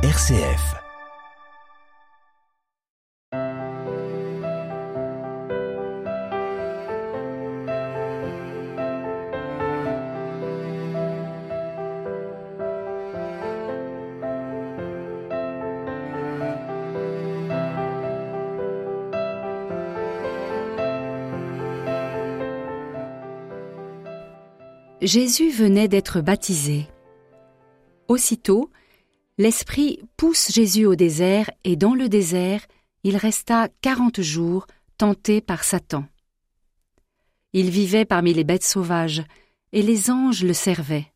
RCF. Jésus venait d'être baptisé. Aussitôt, l'Esprit pousse Jésus au désert et dans le désert, il resta quarante jours tenté par Satan. Il vivait parmi les bêtes sauvages et les anges le servaient.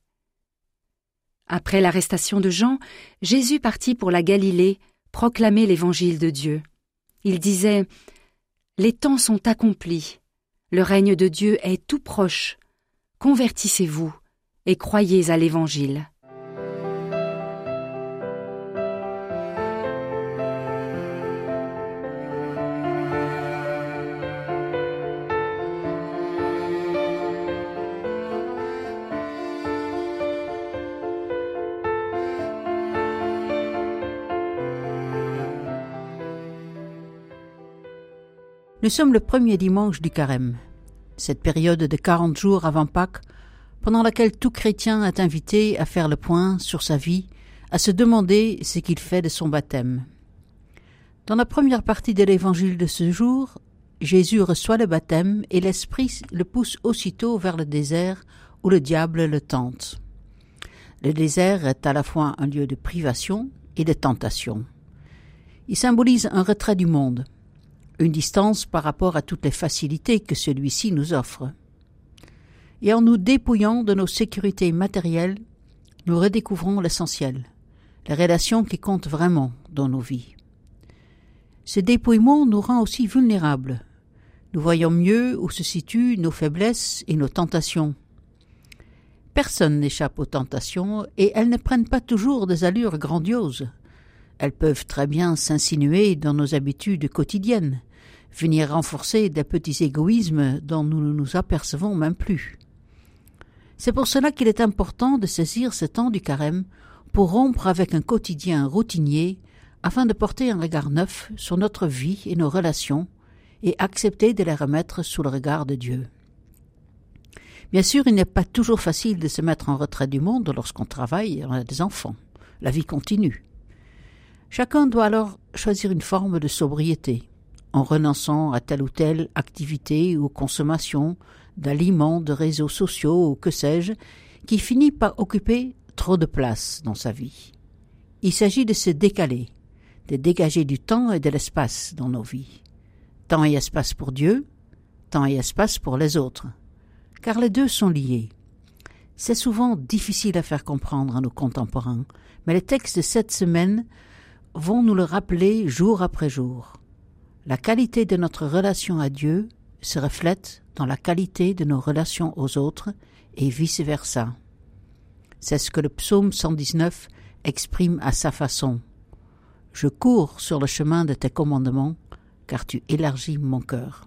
Après l'arrestation de Jean, Jésus partit pour la Galilée proclamer l'évangile de Dieu. Il disait Les temps sont accomplis, le règne de Dieu est tout proche. Convertissez-vous et croyez à l'Évangile. Nous sommes le premier dimanche du carême, cette période de quarante jours avant Pâques, pendant laquelle tout chrétien est invité à faire le point sur sa vie, à se demander ce qu'il fait de son baptême. Dans la première partie de l'évangile de ce jour, Jésus reçoit le baptême et l'Esprit le pousse aussitôt vers le désert où le diable le tente. Le désert est à la fois un lieu de privation et de tentation. Il symbolise un retrait du monde, une distance par rapport à toutes les facilités que celui-ci nous offre. Et en nous dépouillant de nos sécurités matérielles, nous redécouvrons l'essentiel, les relations qui comptent vraiment dans nos vies. Ce dépouillement nous rend aussi vulnérables. Nous voyons mieux où se situent nos faiblesses et nos tentations. Personne n'échappe aux tentations et elles ne prennent pas toujours des allures grandioses. Elles peuvent très bien s'insinuer dans nos habitudes quotidiennes, venir renforcer des petits égoïsmes dont nous ne nous apercevons même plus. C'est pour cela qu'il est important de saisir ce temps du carême pour rompre avec un quotidien routinier afin de porter un regard neuf sur notre vie et nos relations et accepter de les remettre sous le regard de Dieu. Bien sûr, il n'est pas toujours facile de se mettre en retrait du monde lorsqu'on travaille et on a des enfants. La vie continue. Chacun doit alors choisir une forme de sobriété, en renonçant à telle ou telle activité ou consommation d'aliments, de réseaux sociaux ou que sais-je, qui finit par occuper trop de place dans sa vie. Il s'agit de se décaler, de dégager du temps et de l'espace dans nos vies. Temps et espace pour Dieu, temps et espace pour les autres, car les deux sont liés. C'est souvent difficile à faire comprendre à nos contemporains, mais les textes de cette semaine vont nous le rappeler jour après jour. La qualité de notre relation à Dieu se reflète dans la qualité de nos relations aux autres et vice-versa. C'est ce que le psaume 119 exprime à sa façon. Je cours sur le chemin de tes commandements, car tu élargis mon cœur.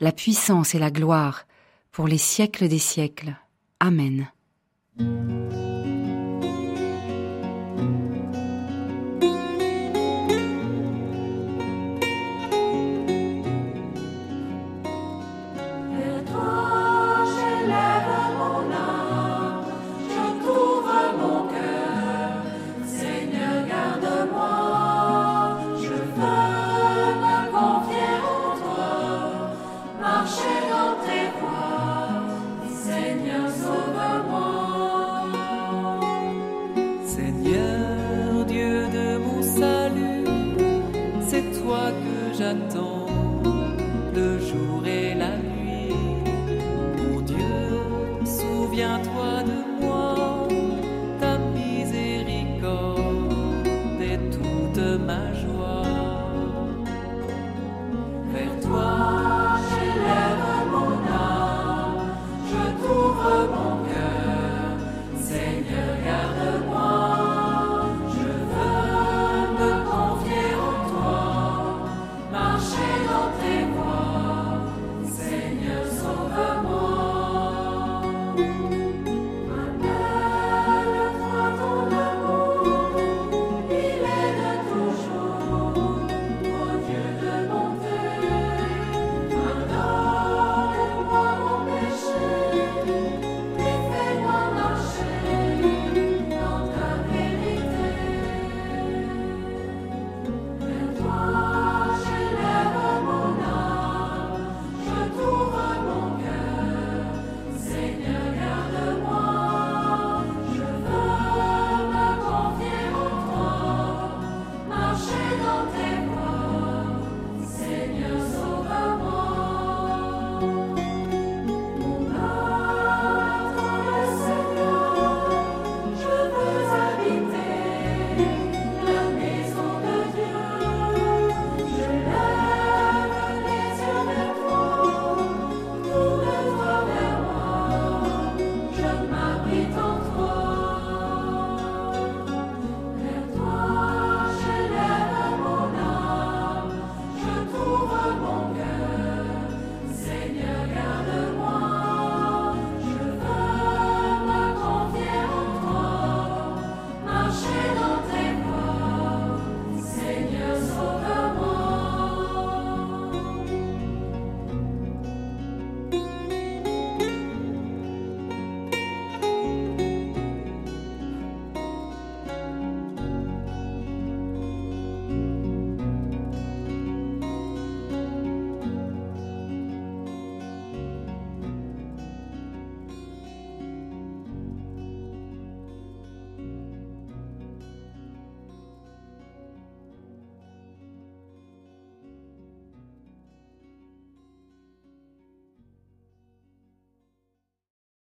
la puissance et la gloire pour les siècles des siècles. Amen. zawsze.